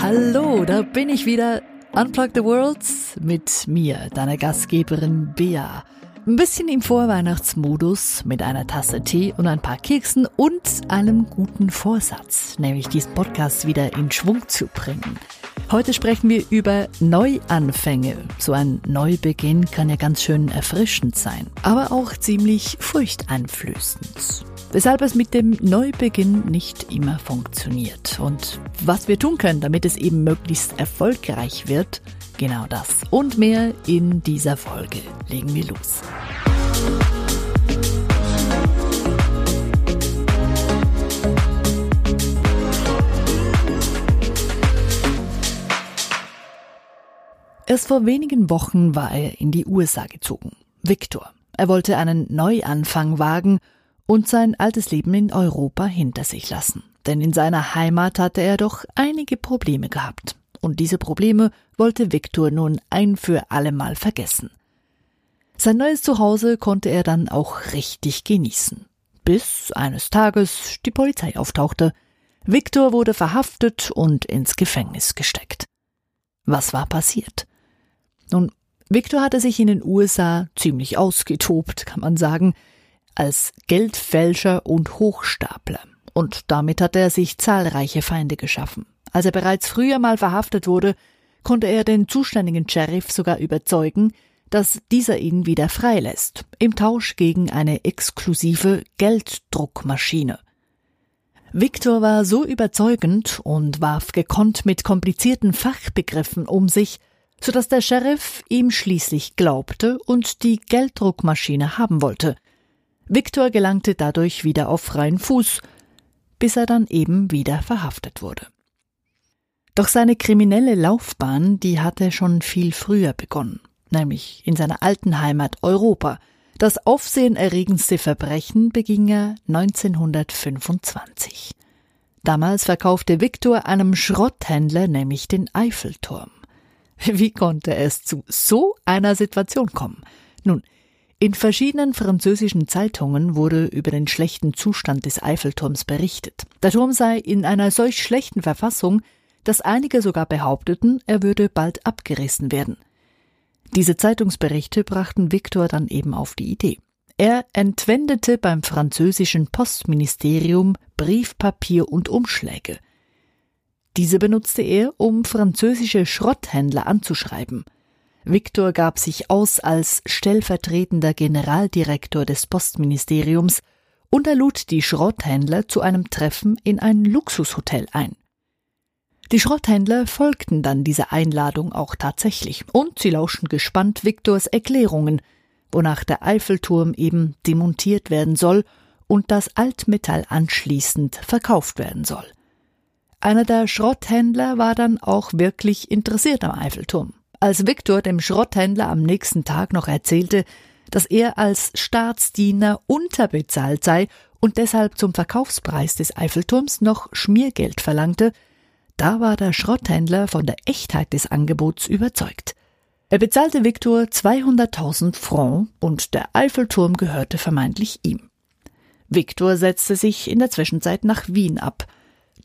Hallo, da bin ich wieder. Unplug the Worlds mit mir, deiner Gastgeberin Bea. Ein bisschen im Vorweihnachtsmodus mit einer Tasse Tee und ein paar Keksen und einem guten Vorsatz, nämlich diesen Podcast wieder in Schwung zu bringen. Heute sprechen wir über Neuanfänge. So ein Neubeginn kann ja ganz schön erfrischend sein, aber auch ziemlich furchteinflößend. Weshalb es mit dem Neubeginn nicht immer funktioniert. Und was wir tun können, damit es eben möglichst erfolgreich wird, genau das und mehr in dieser Folge. Legen wir los. Erst vor wenigen Wochen war er in die USA gezogen. Victor. Er wollte einen Neuanfang wagen und sein altes Leben in Europa hinter sich lassen. Denn in seiner Heimat hatte er doch einige Probleme gehabt. Und diese Probleme wollte Victor nun ein für allemal vergessen. Sein neues Zuhause konnte er dann auch richtig genießen. Bis eines Tages die Polizei auftauchte. Victor wurde verhaftet und ins Gefängnis gesteckt. Was war passiert? Nun, Victor hatte sich in den USA ziemlich ausgetobt, kann man sagen, als Geldfälscher und Hochstapler. Und damit hatte er sich zahlreiche Feinde geschaffen. Als er bereits früher mal verhaftet wurde, konnte er den zuständigen Sheriff sogar überzeugen, dass dieser ihn wieder freilässt, im Tausch gegen eine exklusive Gelddruckmaschine. Victor war so überzeugend und warf gekonnt mit komplizierten Fachbegriffen um sich, so dass der Sheriff ihm schließlich glaubte und die Gelddruckmaschine haben wollte. Viktor gelangte dadurch wieder auf freien Fuß, bis er dann eben wieder verhaftet wurde. Doch seine kriminelle Laufbahn, die hatte schon viel früher begonnen, nämlich in seiner alten Heimat Europa. Das aufsehenerregendste Verbrechen beging er 1925. Damals verkaufte Viktor einem Schrotthändler nämlich den Eiffelturm. Wie konnte es zu so einer Situation kommen? Nun, in verschiedenen französischen Zeitungen wurde über den schlechten Zustand des Eiffelturms berichtet. Der Turm sei in einer solch schlechten Verfassung, dass einige sogar behaupteten, er würde bald abgerissen werden. Diese Zeitungsberichte brachten Viktor dann eben auf die Idee. Er entwendete beim französischen Postministerium Briefpapier und Umschläge. Diese benutzte er, um französische Schrotthändler anzuschreiben. Viktor gab sich aus als stellvertretender Generaldirektor des Postministeriums und er lud die Schrotthändler zu einem Treffen in ein Luxushotel ein. Die Schrotthändler folgten dann dieser Einladung auch tatsächlich und sie lauschten gespannt Viktors Erklärungen, wonach der Eiffelturm eben demontiert werden soll und das Altmetall anschließend verkauft werden soll. Einer der Schrotthändler war dann auch wirklich interessiert am Eiffelturm. Als Viktor dem Schrotthändler am nächsten Tag noch erzählte, dass er als Staatsdiener unterbezahlt sei und deshalb zum Verkaufspreis des Eiffelturms noch Schmiergeld verlangte, da war der Schrotthändler von der Echtheit des Angebots überzeugt. Er bezahlte Viktor 200.000 Francs und der Eiffelturm gehörte vermeintlich ihm. Viktor setzte sich in der Zwischenzeit nach Wien ab –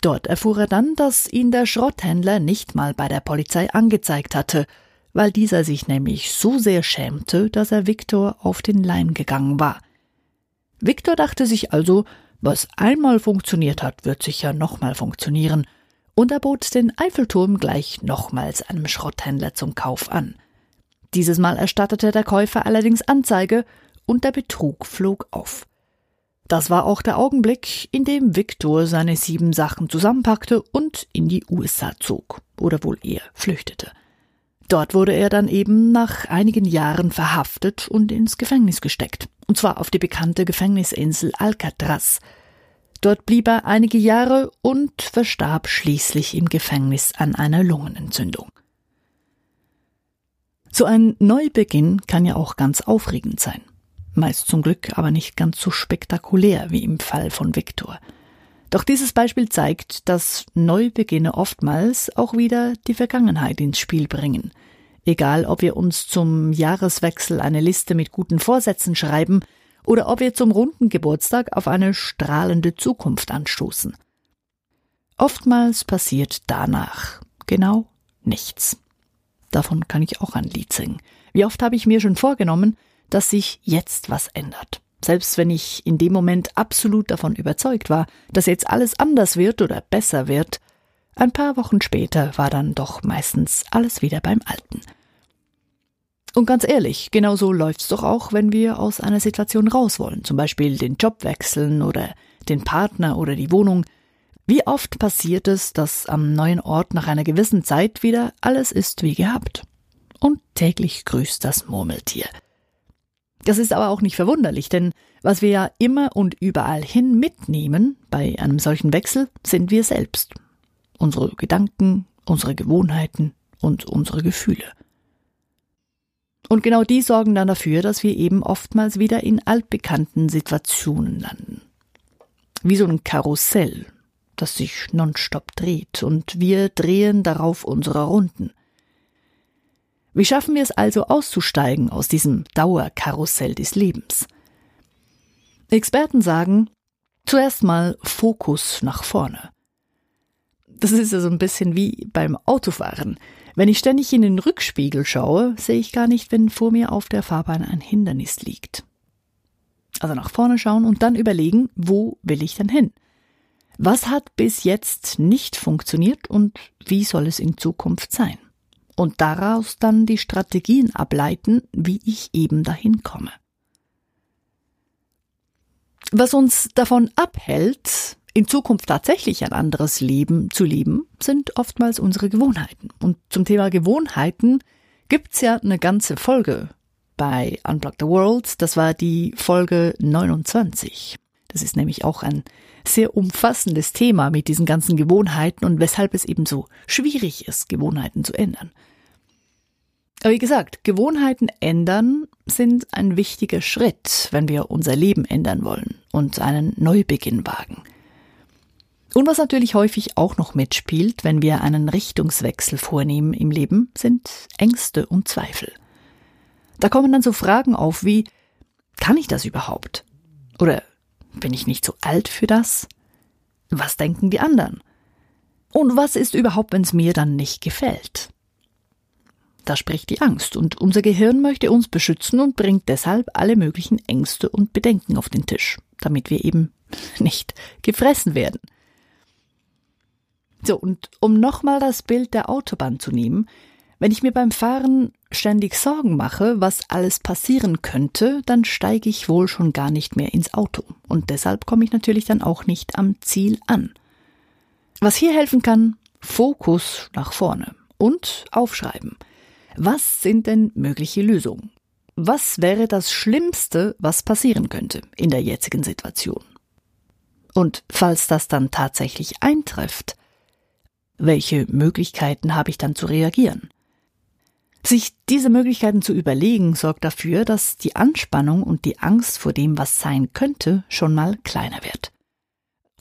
Dort erfuhr er dann, dass ihn der Schrotthändler nicht mal bei der Polizei angezeigt hatte, weil dieser sich nämlich so sehr schämte, dass er Viktor auf den Leim gegangen war. Viktor dachte sich also, was einmal funktioniert hat, wird sicher nochmal funktionieren, und er bot den Eiffelturm gleich nochmals einem Schrotthändler zum Kauf an. Dieses Mal erstattete der Käufer allerdings Anzeige, und der Betrug flog auf. Das war auch der Augenblick, in dem Viktor seine sieben Sachen zusammenpackte und in die USA zog. Oder wohl eher flüchtete. Dort wurde er dann eben nach einigen Jahren verhaftet und ins Gefängnis gesteckt. Und zwar auf die bekannte Gefängnisinsel Alcatraz. Dort blieb er einige Jahre und verstarb schließlich im Gefängnis an einer Lungenentzündung. So ein Neubeginn kann ja auch ganz aufregend sein meist zum Glück aber nicht ganz so spektakulär wie im Fall von Viktor. Doch dieses Beispiel zeigt, dass Neubeginne oftmals auch wieder die Vergangenheit ins Spiel bringen. Egal, ob wir uns zum Jahreswechsel eine Liste mit guten Vorsätzen schreiben oder ob wir zum runden Geburtstag auf eine strahlende Zukunft anstoßen. oftmals passiert danach genau nichts. Davon kann ich auch ein Lied singen. Wie oft habe ich mir schon vorgenommen, dass sich jetzt was ändert. Selbst wenn ich in dem Moment absolut davon überzeugt war, dass jetzt alles anders wird oder besser wird, ein paar Wochen später war dann doch meistens alles wieder beim Alten. Und ganz ehrlich, genau so läuft's doch auch, wenn wir aus einer Situation raus wollen, zum Beispiel den Job wechseln oder den Partner oder die Wohnung. Wie oft passiert es, dass am neuen Ort nach einer gewissen Zeit wieder alles ist wie gehabt? Und täglich grüßt das Murmeltier. Das ist aber auch nicht verwunderlich, denn was wir ja immer und überall hin mitnehmen bei einem solchen Wechsel, sind wir selbst. Unsere Gedanken, unsere Gewohnheiten und unsere Gefühle. Und genau die sorgen dann dafür, dass wir eben oftmals wieder in altbekannten Situationen landen. Wie so ein Karussell, das sich nonstop dreht, und wir drehen darauf unsere Runden. Wie schaffen wir es also auszusteigen aus diesem Dauerkarussell des Lebens? Experten sagen, zuerst mal Fokus nach vorne. Das ist ja so ein bisschen wie beim Autofahren. Wenn ich ständig in den Rückspiegel schaue, sehe ich gar nicht, wenn vor mir auf der Fahrbahn ein Hindernis liegt. Also nach vorne schauen und dann überlegen, wo will ich denn hin? Was hat bis jetzt nicht funktioniert und wie soll es in Zukunft sein? Und daraus dann die Strategien ableiten, wie ich eben dahin komme. Was uns davon abhält, in Zukunft tatsächlich ein anderes Leben zu leben, sind oftmals unsere Gewohnheiten. Und zum Thema Gewohnheiten gibt's ja eine ganze Folge bei Unplug the World. Das war die Folge 29. Das ist nämlich auch ein sehr umfassendes Thema mit diesen ganzen Gewohnheiten und weshalb es eben so schwierig ist, Gewohnheiten zu ändern. Aber wie gesagt, Gewohnheiten ändern sind ein wichtiger Schritt, wenn wir unser Leben ändern wollen und einen Neubeginn wagen. Und was natürlich häufig auch noch mitspielt, wenn wir einen Richtungswechsel vornehmen im Leben, sind Ängste und Zweifel. Da kommen dann so Fragen auf wie, kann ich das überhaupt? Oder bin ich nicht zu alt für das? Was denken die anderen? Und was ist überhaupt, wenn es mir dann nicht gefällt? Da spricht die Angst, und unser Gehirn möchte uns beschützen und bringt deshalb alle möglichen Ängste und Bedenken auf den Tisch, damit wir eben nicht gefressen werden. So, und um nochmal das Bild der Autobahn zu nehmen, wenn ich mir beim Fahren ständig Sorgen mache, was alles passieren könnte, dann steige ich wohl schon gar nicht mehr ins Auto. Und deshalb komme ich natürlich dann auch nicht am Ziel an. Was hier helfen kann, Fokus nach vorne und aufschreiben. Was sind denn mögliche Lösungen? Was wäre das Schlimmste, was passieren könnte in der jetzigen Situation? Und falls das dann tatsächlich eintrifft, welche Möglichkeiten habe ich dann zu reagieren? Sich diese Möglichkeiten zu überlegen, sorgt dafür, dass die Anspannung und die Angst vor dem, was sein könnte, schon mal kleiner wird.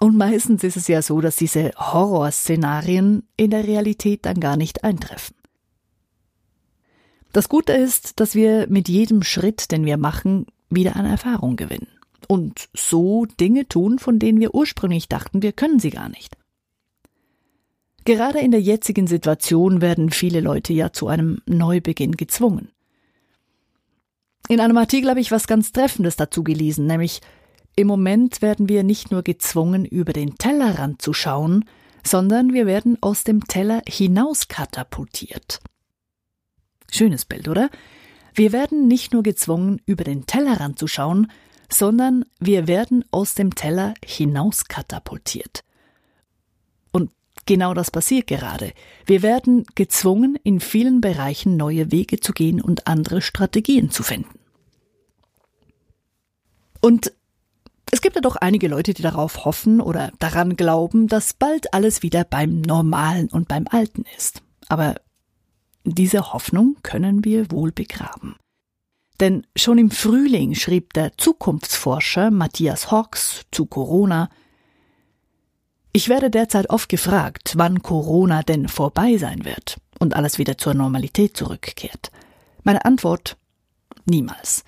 Und meistens ist es ja so, dass diese Horrorszenarien in der Realität dann gar nicht eintreffen. Das Gute ist, dass wir mit jedem Schritt, den wir machen, wieder eine Erfahrung gewinnen. Und so Dinge tun, von denen wir ursprünglich dachten, wir können sie gar nicht. Gerade in der jetzigen Situation werden viele Leute ja zu einem Neubeginn gezwungen. In einem Artikel habe ich was ganz Treffendes dazu gelesen, nämlich im Moment werden wir nicht nur gezwungen, über den Tellerrand zu schauen, sondern wir werden aus dem Teller hinaus katapultiert. Schönes Bild, oder? Wir werden nicht nur gezwungen, über den Tellerrand zu schauen, sondern wir werden aus dem Teller hinaus katapultiert. Genau das passiert gerade. Wir werden gezwungen, in vielen Bereichen neue Wege zu gehen und andere Strategien zu finden. Und es gibt ja doch einige Leute, die darauf hoffen oder daran glauben, dass bald alles wieder beim Normalen und beim Alten ist. Aber diese Hoffnung können wir wohl begraben. Denn schon im Frühling schrieb der Zukunftsforscher Matthias Hawks zu Corona, ich werde derzeit oft gefragt, wann Corona denn vorbei sein wird und alles wieder zur Normalität zurückkehrt. Meine Antwort niemals.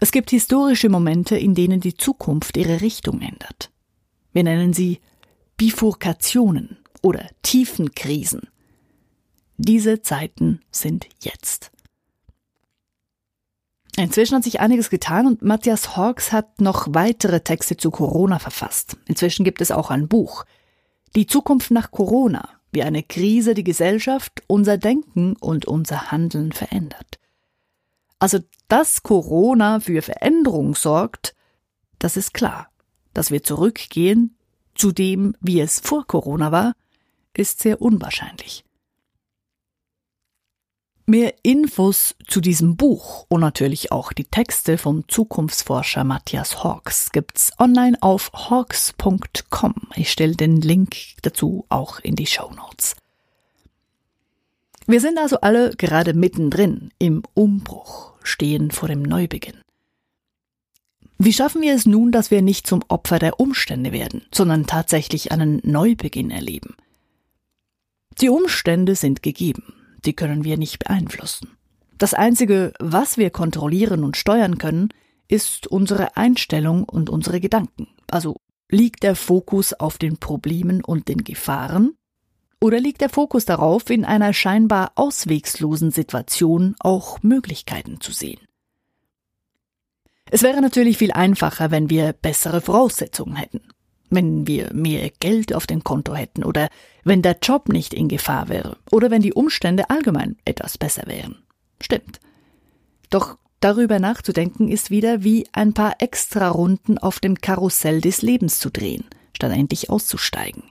Es gibt historische Momente, in denen die Zukunft ihre Richtung ändert. Wir nennen sie Bifurkationen oder Tiefenkrisen. Diese Zeiten sind jetzt. Inzwischen hat sich einiges getan und Matthias Hawks hat noch weitere Texte zu Corona verfasst. Inzwischen gibt es auch ein Buch. Die Zukunft nach Corona, wie eine Krise die Gesellschaft, unser Denken und unser Handeln verändert. Also, dass Corona für Veränderung sorgt, das ist klar. Dass wir zurückgehen zu dem, wie es vor Corona war, ist sehr unwahrscheinlich. Mehr Infos zu diesem Buch und natürlich auch die Texte vom Zukunftsforscher Matthias Hawks gibt's online auf hawks.com. Ich stelle den Link dazu auch in die Show Notes. Wir sind also alle gerade mittendrin im Umbruch, stehen vor dem Neubeginn. Wie schaffen wir es nun, dass wir nicht zum Opfer der Umstände werden, sondern tatsächlich einen Neubeginn erleben? Die Umstände sind gegeben die können wir nicht beeinflussen. Das Einzige, was wir kontrollieren und steuern können, ist unsere Einstellung und unsere Gedanken. Also liegt der Fokus auf den Problemen und den Gefahren? Oder liegt der Fokus darauf, in einer scheinbar auswegslosen Situation auch Möglichkeiten zu sehen? Es wäre natürlich viel einfacher, wenn wir bessere Voraussetzungen hätten wenn wir mehr Geld auf dem Konto hätten oder wenn der Job nicht in Gefahr wäre oder wenn die Umstände allgemein etwas besser wären. Stimmt. Doch darüber nachzudenken ist wieder wie ein paar extra Runden auf dem Karussell des Lebens zu drehen, statt endlich auszusteigen.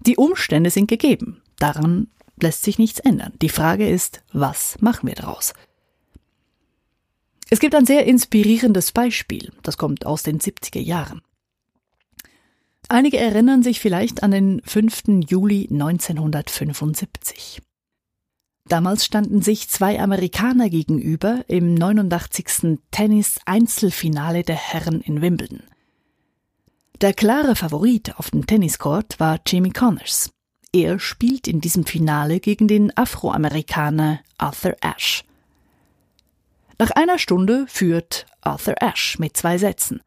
Die Umstände sind gegeben. Daran lässt sich nichts ändern. Die Frage ist, was machen wir daraus? Es gibt ein sehr inspirierendes Beispiel, das kommt aus den 70er Jahren. Einige erinnern sich vielleicht an den 5. Juli 1975. Damals standen sich zwei Amerikaner gegenüber im 89. Tennis-Einzelfinale der Herren in Wimbledon. Der klare Favorit auf dem Tenniscourt war Jimmy Connors. Er spielt in diesem Finale gegen den Afroamerikaner Arthur Ashe. Nach einer Stunde führt Arthur Ashe mit zwei Sätzen.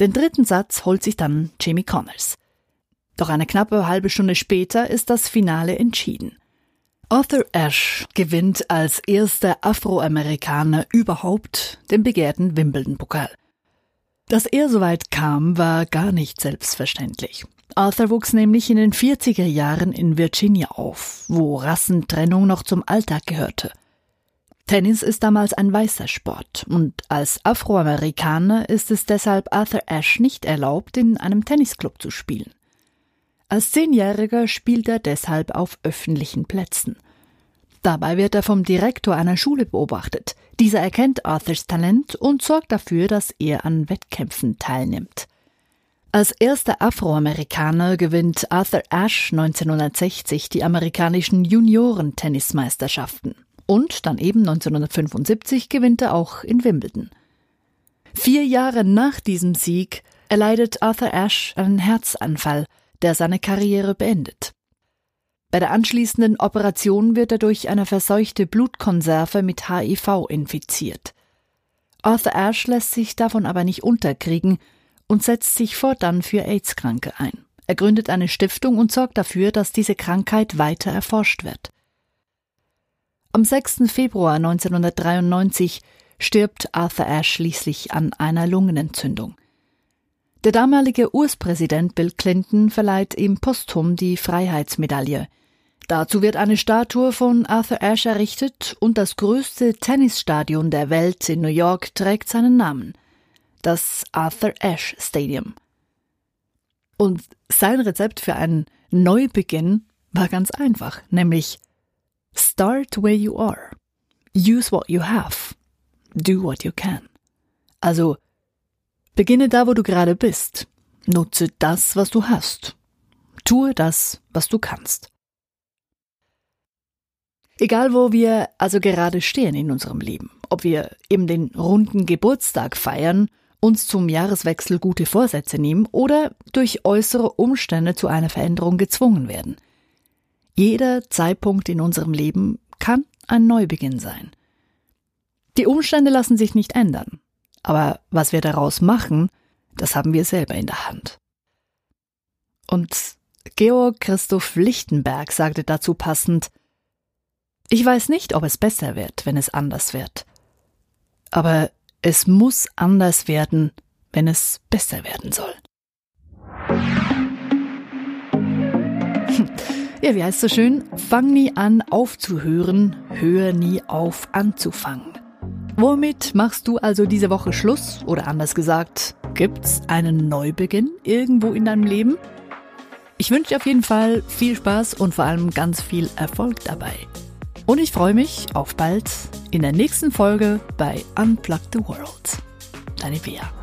Den dritten Satz holt sich dann Jamie Connors. Doch eine knappe halbe Stunde später ist das Finale entschieden. Arthur Ashe gewinnt als erster Afroamerikaner überhaupt den begehrten Wimbledon-Pokal. Dass er so weit kam, war gar nicht selbstverständlich. Arthur wuchs nämlich in den 40er Jahren in Virginia auf, wo Rassentrennung noch zum Alltag gehörte. Tennis ist damals ein weißer Sport und als Afroamerikaner ist es deshalb Arthur Ashe nicht erlaubt, in einem Tennisclub zu spielen. Als Zehnjähriger spielt er deshalb auf öffentlichen Plätzen. Dabei wird er vom Direktor einer Schule beobachtet. Dieser erkennt Arthurs Talent und sorgt dafür, dass er an Wettkämpfen teilnimmt. Als erster Afroamerikaner gewinnt Arthur Ashe 1960 die amerikanischen Junioren-Tennismeisterschaften. Und dann eben 1975 gewinnt er auch in Wimbledon. Vier Jahre nach diesem Sieg erleidet Arthur Ashe einen Herzanfall, der seine Karriere beendet. Bei der anschließenden Operation wird er durch eine verseuchte Blutkonserve mit HIV infiziert. Arthur Ashe lässt sich davon aber nicht unterkriegen und setzt sich fortan für AIDS-Kranke ein. Er gründet eine Stiftung und sorgt dafür, dass diese Krankheit weiter erforscht wird. Am 6. Februar 1993 stirbt Arthur Ashe schließlich an einer Lungenentzündung. Der damalige US-Präsident Bill Clinton verleiht ihm posthum die Freiheitsmedaille. Dazu wird eine Statue von Arthur Ashe errichtet und das größte Tennisstadion der Welt in New York trägt seinen Namen. Das Arthur Ashe Stadium. Und sein Rezept für einen Neubeginn war ganz einfach, nämlich Start where you are. Use what you have. Do what you can. Also, beginne da, wo du gerade bist. Nutze das, was du hast. Tue das, was du kannst. Egal, wo wir also gerade stehen in unserem Leben, ob wir eben den runden Geburtstag feiern, uns zum Jahreswechsel gute Vorsätze nehmen oder durch äußere Umstände zu einer Veränderung gezwungen werden – jeder Zeitpunkt in unserem Leben kann ein Neubeginn sein. Die Umstände lassen sich nicht ändern, aber was wir daraus machen, das haben wir selber in der Hand. Und Georg Christoph Lichtenberg sagte dazu passend, ich weiß nicht, ob es besser wird, wenn es anders wird. Aber es muss anders werden, wenn es besser werden soll. Ja, wie heißt so schön? Fang nie an aufzuhören, hör nie auf anzufangen. Womit machst du also diese Woche Schluss? Oder anders gesagt, gibt's einen Neubeginn irgendwo in deinem Leben? Ich wünsche dir auf jeden Fall viel Spaß und vor allem ganz viel Erfolg dabei. Und ich freue mich auf bald in der nächsten Folge bei Unplug the World. Deine Bea.